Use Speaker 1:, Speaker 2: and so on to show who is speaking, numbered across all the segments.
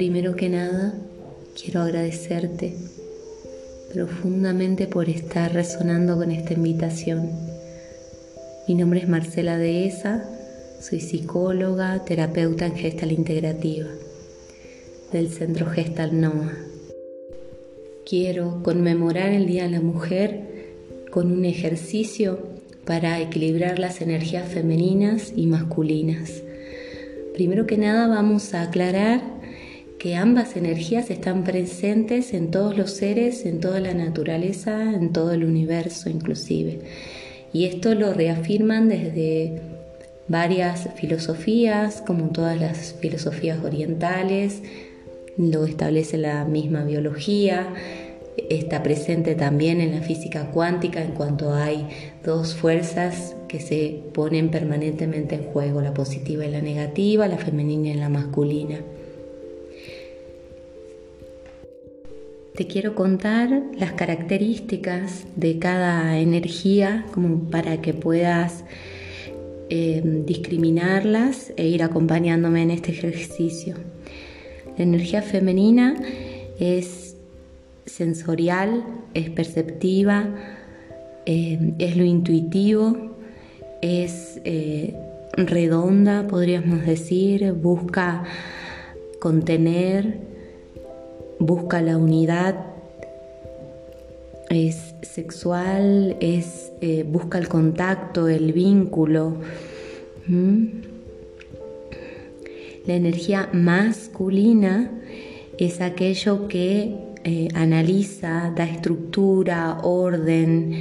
Speaker 1: Primero que nada, quiero agradecerte profundamente por estar resonando con esta invitación. Mi nombre es Marcela Dehesa, soy psicóloga, terapeuta en gestal integrativa del Centro Gestal NOA. Quiero conmemorar el Día de la Mujer con un ejercicio para equilibrar las energías femeninas y masculinas. Primero que nada vamos a aclarar que ambas energías están presentes en todos los seres, en toda la naturaleza, en todo el universo inclusive. Y esto lo reafirman desde varias filosofías, como todas las filosofías orientales, lo establece la misma biología, está presente también en la física cuántica en cuanto hay dos fuerzas que se ponen permanentemente en juego, la positiva y la negativa, la femenina y la masculina. Te quiero contar las características de cada energía como para que puedas eh, discriminarlas e ir acompañándome en este ejercicio. La energía femenina es sensorial, es perceptiva, eh, es lo intuitivo, es eh, redonda, podríamos decir, busca contener, busca la unidad, es sexual, es, eh, busca el contacto, el vínculo. La energía masculina es aquello que eh, analiza, da estructura, orden,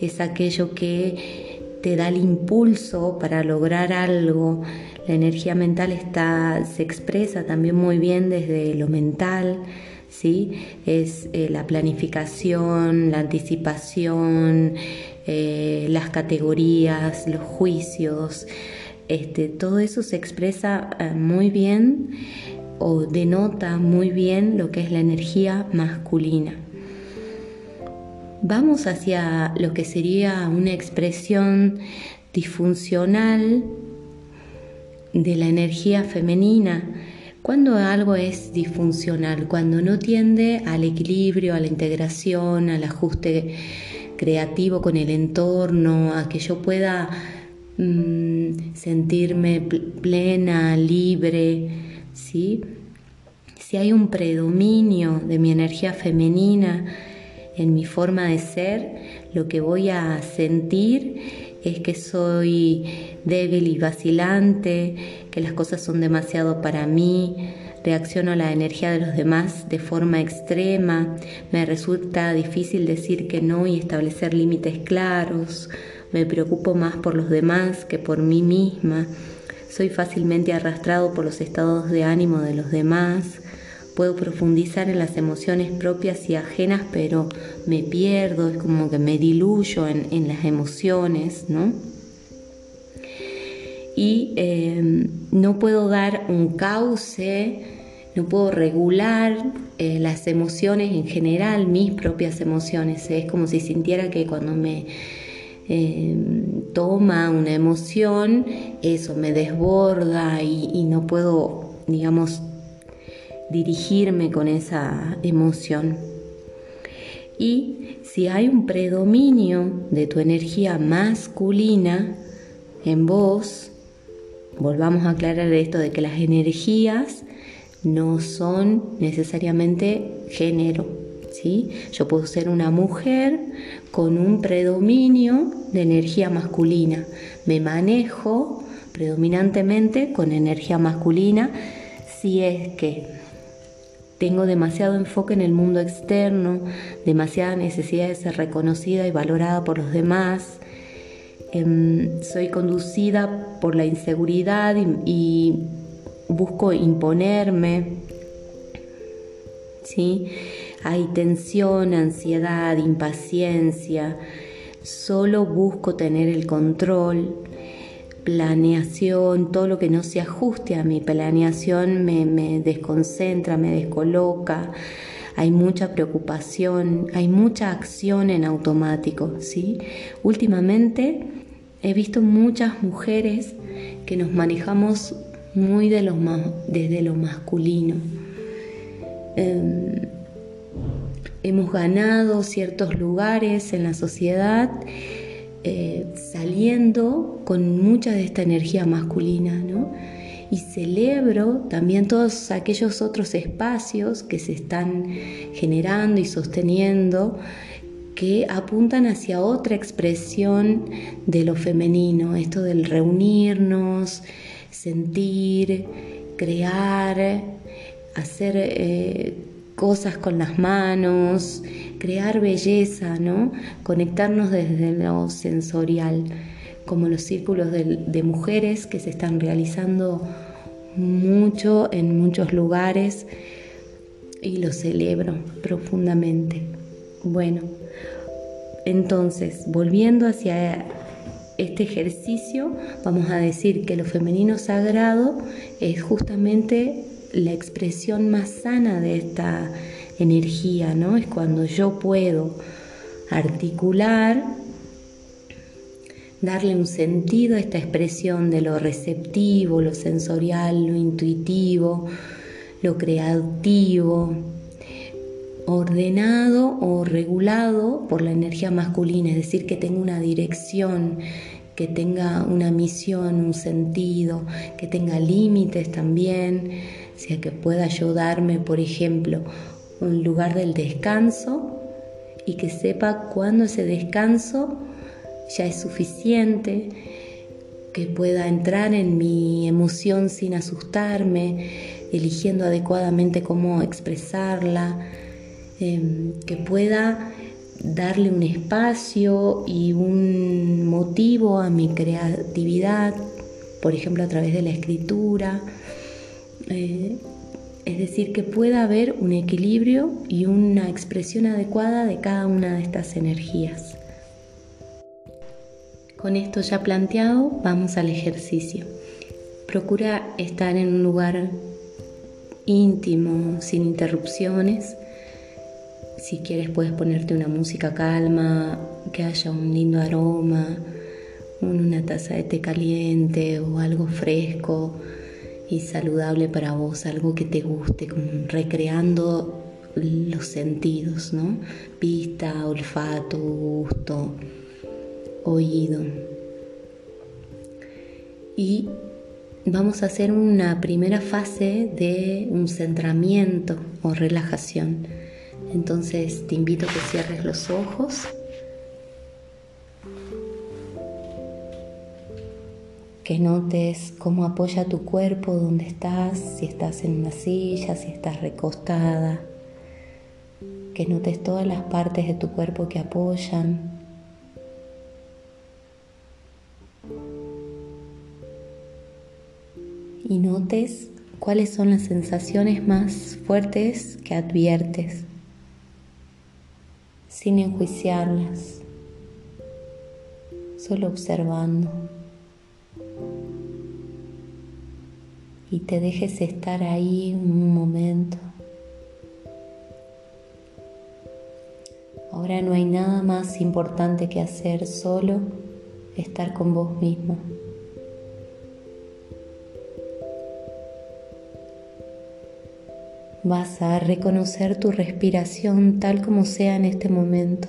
Speaker 1: es aquello que te da el impulso para lograr algo. La energía mental está, se expresa también muy bien desde lo mental, ¿sí? Es eh, la planificación, la anticipación, eh, las categorías, los juicios, este, todo eso se expresa eh, muy bien o denota muy bien lo que es la energía masculina. Vamos hacia lo que sería una expresión disfuncional de la energía femenina cuando algo es disfuncional, cuando no tiende al equilibrio, a la integración, al ajuste creativo con el entorno, a que yo pueda mm, sentirme plena, libre, ¿sí? Si hay un predominio de mi energía femenina en mi forma de ser, lo que voy a sentir es que soy débil y vacilante, que las cosas son demasiado para mí, reacciono a la energía de los demás de forma extrema, me resulta difícil decir que no y establecer límites claros, me preocupo más por los demás que por mí misma, soy fácilmente arrastrado por los estados de ánimo de los demás, puedo profundizar en las emociones propias y ajenas, pero me pierdo, es como que me diluyo en, las emociones, ¿no? Y em, no puedo dar un cauce, no puedo regular eh, las emociones en general, mis propias emociones. Es como si sintiera que cuando me em, toma una emoción, eso me desborda y no puedo, digamos, dirigirme con esa emoción. Y si hay un predominio de tu energía masculina en vos, volvamos a aclarar esto de que las energías no son necesariamente género. ¿sí? Yo puedo ser una mujer con un predominio de energía masculina. Me manejo predominantemente con energía masculina si es que tengo demasiado enfoque en el mundo externo, demasiada necesidad de ser reconocida y valorada por los demás. Em, soy conducida por la inseguridad y, busco imponerme. ¿sí? Hay tensión, ansiedad, impaciencia. Solo busco tener el control planeación, todo lo que no se ajuste a mi planeación me, desconcentra, me descoloca, hay mucha preocupación, hay mucha acción en automático, ¿sí? Últimamente he visto muchas mujeres que nos manejamos muy de desde lo masculino, em, hemos ganado ciertos lugares en la sociedad eh, saliendo con mucha de esta energía masculina, ¿no? Y celebro también todos aquellos otros espacios que se están generando y sosteniendo que apuntan hacia otra expresión de lo femenino, esto del reunirnos, sentir, crear, hacer eh, cosas con las manos, crear belleza, ¿no? Conectarnos desde lo sensorial, como los círculos de, mujeres que se están realizando mucho en muchos lugares y lo celebro profundamente. Bueno, entonces, volviendo hacia este ejercicio, vamos a decir que lo femenino sagrado es justamente la expresión más sana de esta energía, ¿no? Es cuando yo puedo articular, darle un sentido a esta expresión de lo receptivo, lo sensorial, lo intuitivo, lo creativo, ordenado o regulado por la energía masculina, es decir, que tenga una dirección, que tenga una misión, un sentido, que tenga límites también, sea, que pueda ayudarme, por ejemplo, un lugar del descanso y que sepa cuándo ese descanso ya es suficiente, que pueda entrar en mi emoción sin asustarme, eligiendo adecuadamente cómo expresarla, em, que pueda darle un espacio y un motivo a mi creatividad, por ejemplo a través de la escritura. Eh, es decir, que pueda haber un equilibrio y una expresión adecuada de cada una de estas energías. Con esto ya planteado, vamos al ejercicio. Procura estar en un lugar íntimo, sin interrupciones. Si quieres puedes ponerte una música calma, que haya un lindo aroma, una taza de té caliente o algo fresco y saludable para vos, algo que te guste, recreando los sentidos, ¿no? Vista, olfato, gusto, oído. Y vamos a hacer una primera fase de un centramiento o relajación. Entonces te invito a que cierres los ojos que notes cómo apoya tu cuerpo donde estás, si estás en una silla, si estás recostada, que notes todas las partes de tu cuerpo que apoyan. Y notes cuáles son las sensaciones más fuertes que adviertes, sin enjuiciarlas, solo observando. Y te dejes estar ahí un momento. Ahora no hay nada más importante que hacer, solo estar con vos mismo. Vas a reconocer tu respiración tal como sea en este momento.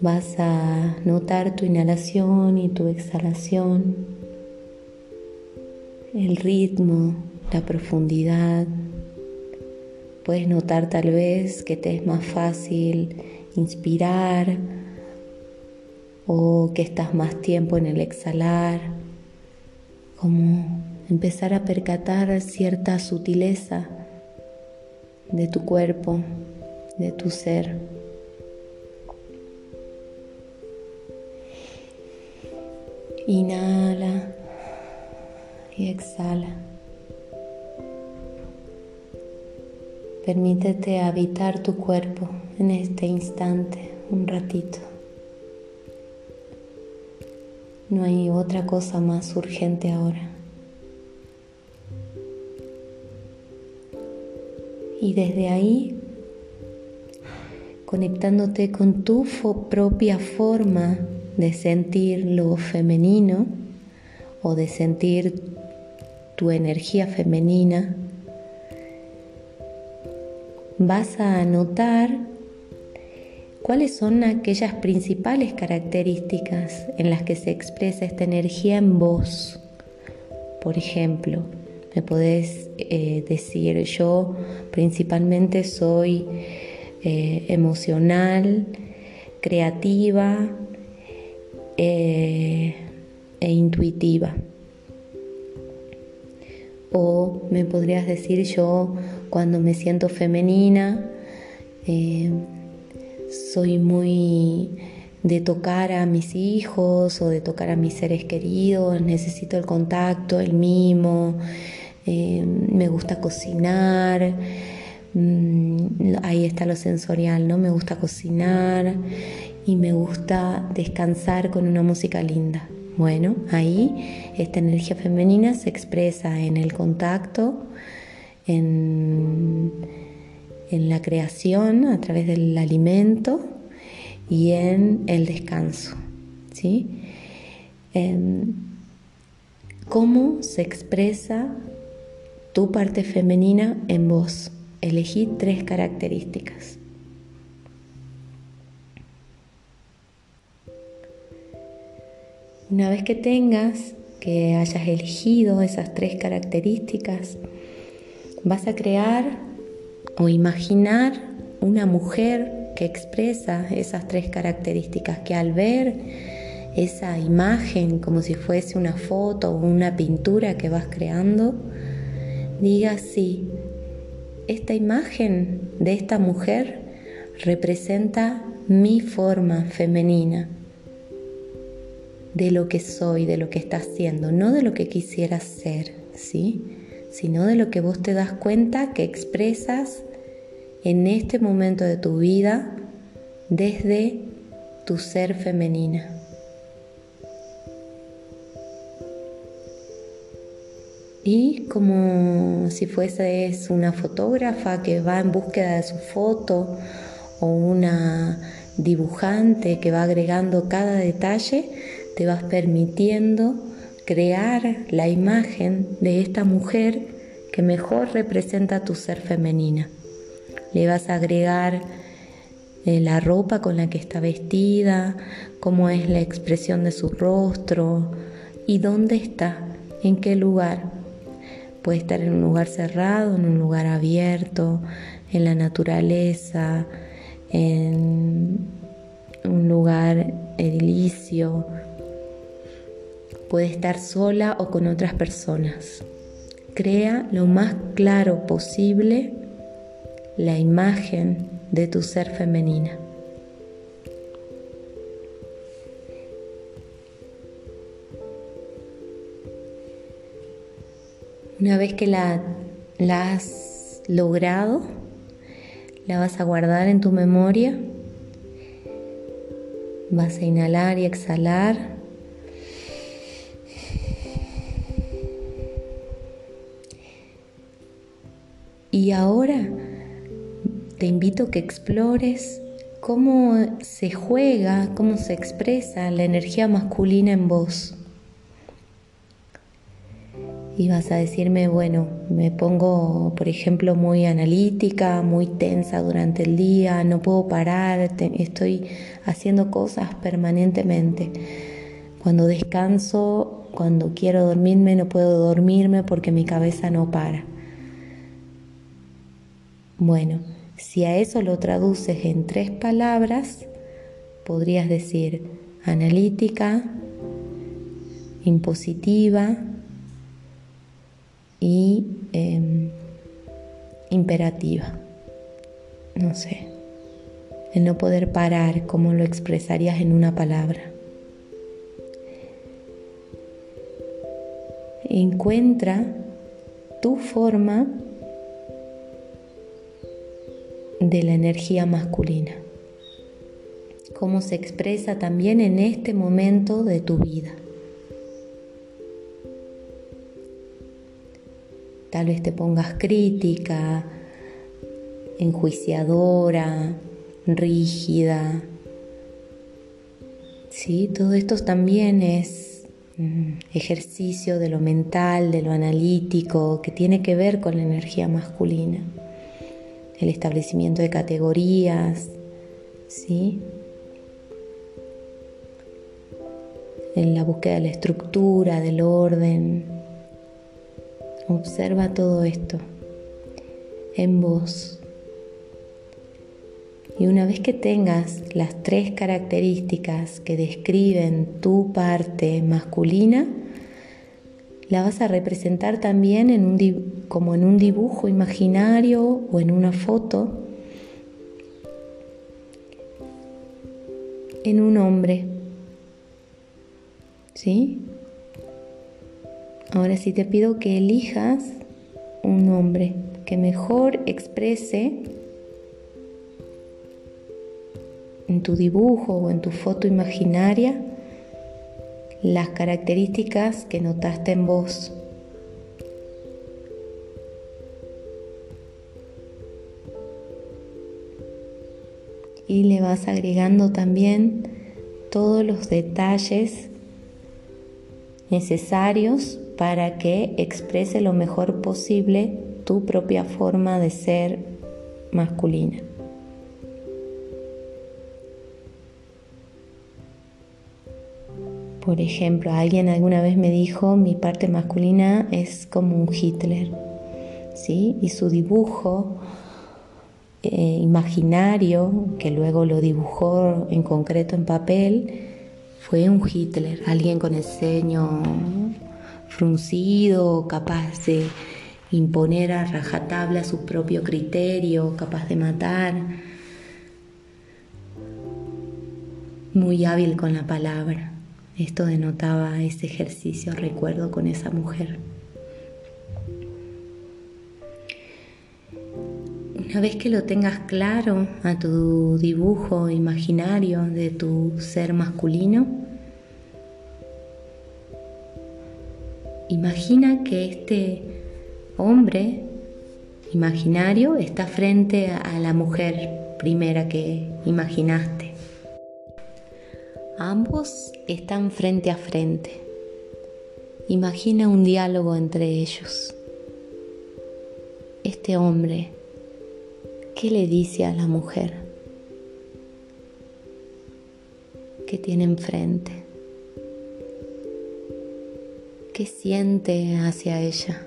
Speaker 1: Vas a notar tu inhalación y tu exhalación el ritmo, la profundidad. Puedes notar tal vez que te es más fácil inspirar o que estás más tiempo en el exhalar, como empezar a percatar cierta sutileza de tu cuerpo, de tu ser. Inhala y exhala. Permítete habitar tu cuerpo en este instante un ratito. No hay otra cosa más urgente ahora. Y desde ahí, conectándote con tu propia forma de sentir lo femenino o de sentir tu energía femenina, vas a notar cuáles son aquellas principales características en las que se expresa esta energía en vos. Por ejemplo, me podés eh, decir, yo principalmente soy eh, emocional, creativa eh, e intuitiva. O me podrías decir yo cuando me siento femenina, soy muy de tocar a mis hijos o de tocar a mis seres queridos, necesito el contacto, el mimo, eh, me gusta cocinar, mm, ahí está lo sensorial, ¿no? Me gusta cocinar y me gusta descansar con una música linda. Bueno, ahí esta energía femenina se expresa en el contacto, en, en la creación a través del alimento y en el descanso. ¿sí? ¿Cómo se expresa tu parte femenina en vos. Elegí tres características. Una vez que tengas, que hayas elegido esas tres características, vas a crear o imaginar una mujer que expresa esas tres características, que al ver esa imagen como si fuese una foto o una pintura que vas creando, diga así, esta imagen de esta mujer representa mi forma femenina de lo que soy, de lo que está haciendo, no de lo que quisiera ser, ¿sí? Sino de lo que vos te das cuenta que expresas en este momento de tu vida desde tu ser femenina. y como si fuese una fotógrafa que va en búsqueda de su foto o una dibujante que va agregando cada detalle, te vas permitiendo crear la imagen de esta mujer que mejor representa tu ser femenina. Le vas a agregar eh, la ropa con la que está vestida, cómo es la expresión de su rostro y dónde está, en qué lugar. Puede estar en un lugar cerrado, en un lugar abierto, en la naturaleza, en un lugar edilicio. Puede estar sola o con otras personas. Crea lo más claro posible la imagen de tu ser femenina. Una vez que la, has logrado, la vas a guardar en tu memoria. Vas a inhalar y exhalar. Y ahora te invito a que explores cómo se juega, cómo se expresa la energía masculina en vos y vas a decirme, bueno, me pongo, por ejemplo, muy analítica, muy tensa durante el día, no puedo parar, estoy haciendo cosas permanentemente. Cuando descanso, cuando quiero dormirme, no puedo dormirme porque mi cabeza no para. Bueno, si a eso lo traduces en tres palabras, podrías decir analítica, impositiva, y em, imperativa. No sé. El no poder parar, como lo expresarías en una palabra. Encuentra tu forma de la energía masculina, cómo se expresa también en este momento de tu vida. Tal vez te pongas crítica, enjuiciadora, rígida. ¿Sí? Todo esto también es mm, ejercicio de lo mental, de lo analítico, que tiene que ver con la energía masculina. El establecimiento de categorías, ¿sí? En la búsqueda de la estructura, del orden. Observa todo esto en vos. Y una vez que tengas las tres características que describen tu parte masculina, la vas a representar también en un, como en un dibujo imaginario o en una foto en un hombre. ¿Sí? Ahora sí te pido que elijas un hombre que mejor exprese en tu dibujo o en tu foto imaginaria las características que notaste en vos. Y le vas agregando también todos los detalles necesarios para que exprese lo mejor posible tu propia forma de ser masculina. Por ejemplo, alguien alguna vez me dijo, mi parte masculina es como un Hitler, ¿sí? Y su dibujo eh, imaginario, que luego lo dibujó en concreto en papel, fue un Hitler, alguien con el ceño fruncido, capaz de imponer a rajatabla su propio criterio, capaz de matar, muy hábil con la palabra. Esto denotaba ese ejercicio, recuerdo, con esa mujer. Una vez que lo tengas claro a tu dibujo imaginario de tu ser masculino, imagina que este hombre imaginario está frente a la mujer primera que imaginaste. Ambos están frente a frente. Imagina un diálogo entre ellos. Este hombre, ¿qué le dice a la mujer que tiene enfrente? ¿Qué siente hacia ella?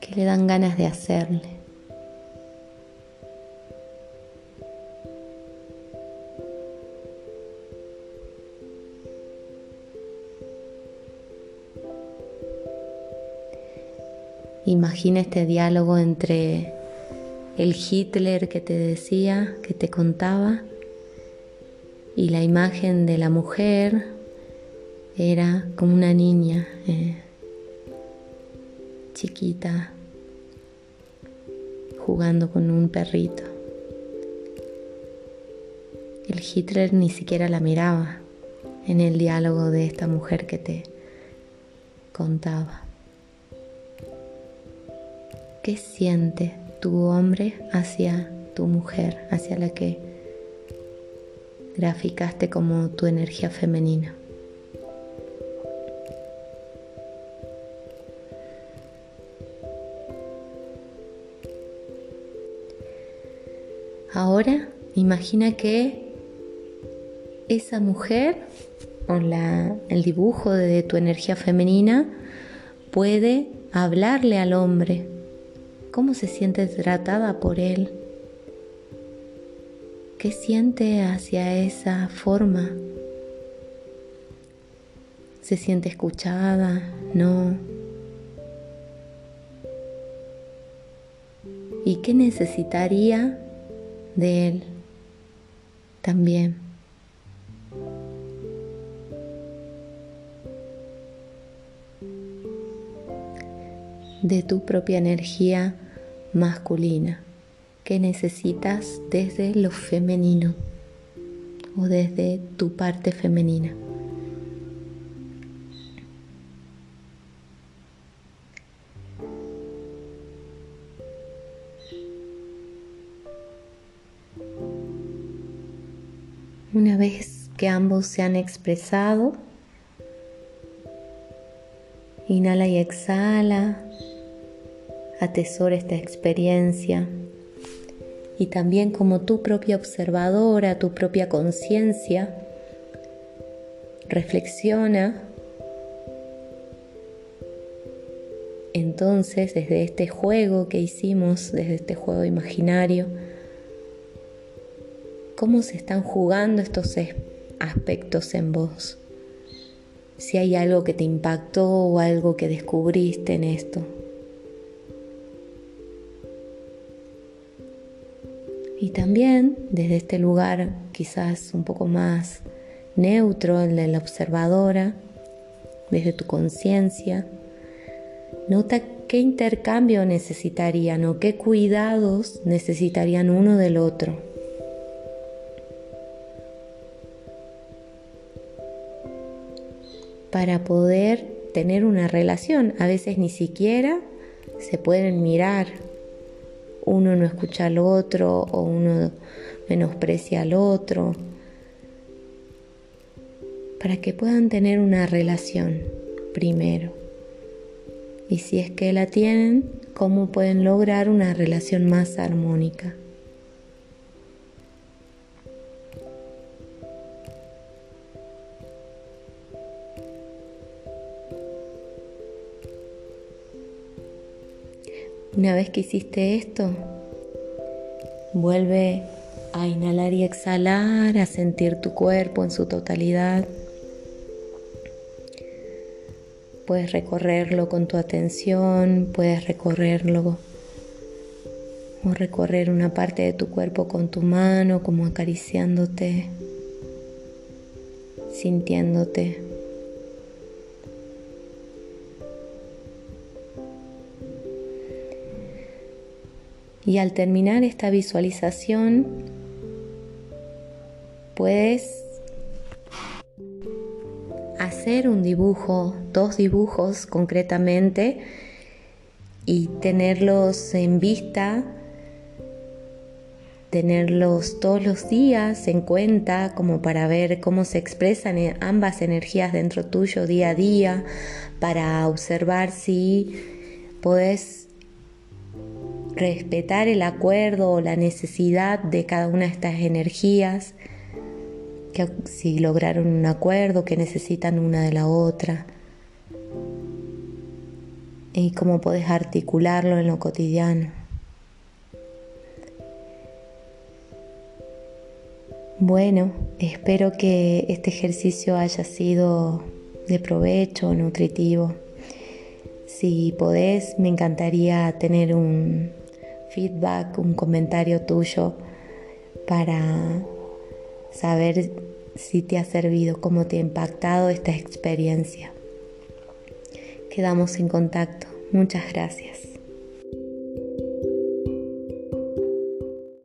Speaker 1: ¿Qué le dan ganas de hacerle? Imagina este diálogo entre el Hitler que te decía, que te contaba, y la imagen de la mujer era como una niña eh, chiquita jugando con un perrito. El Hitler ni siquiera la miraba en el diálogo de esta mujer que te contaba. ¿Qué siente tu hombre hacia tu mujer, hacia la que graficaste como tu energía femenina? Ahora imagina que esa mujer o el dibujo de tu energía femenina puede hablarle al hombre cómo se siente tratada por él, qué siente hacia esa forma, se siente escuchada, no, y qué necesitaría de él también. de tu propia energía masculina que necesitas desde lo femenino o desde tu parte femenina. Una vez que ambos se han expresado, Inhala y exhala. Atesora esta experiencia. Y también como tu propia observadora, tu propia conciencia, reflexiona. Entonces, desde este juego que hicimos, desde este juego imaginario, cómo se están jugando estos aspectos en vos si hay algo que te impactó o algo que descubriste en esto. Y también desde este lugar quizás un poco más neutro, el de la observadora, desde tu conciencia, nota qué intercambio necesitarían o qué cuidados necesitarían uno del otro. para poder tener una relación. A veces ni siquiera se pueden mirar. Uno no escucha al otro o uno menosprecia al otro. Para que puedan tener una relación primero. Y si es que la tienen, ¿cómo pueden lograr una relación más armónica? Una vez que hiciste esto, vuelve a inhalar y exhalar, a sentir tu cuerpo en su totalidad. Puedes recorrerlo con tu atención, puedes recorrerlo o recorrer una parte de tu cuerpo con tu mano, como acariciándote, sintiéndote. Y al terminar esta visualización, puedes hacer un dibujo, dos dibujos concretamente, y tenerlos en vista, tenerlos todos los días en cuenta como para ver cómo se expresan ambas energías dentro tuyo día a día, para observar si podés respetar el acuerdo o la necesidad de cada una de estas energías, que si lograron un acuerdo, que necesitan una de la otra, y cómo puedes articularlo en lo cotidiano. Bueno, espero que este ejercicio haya sido de provecho, nutritivo. Si podés, me encantaría tener un feedback, un comentario tuyo para saber si te ha servido, cómo te ha impactado esta experiencia. Quedamos en contacto. Muchas gracias.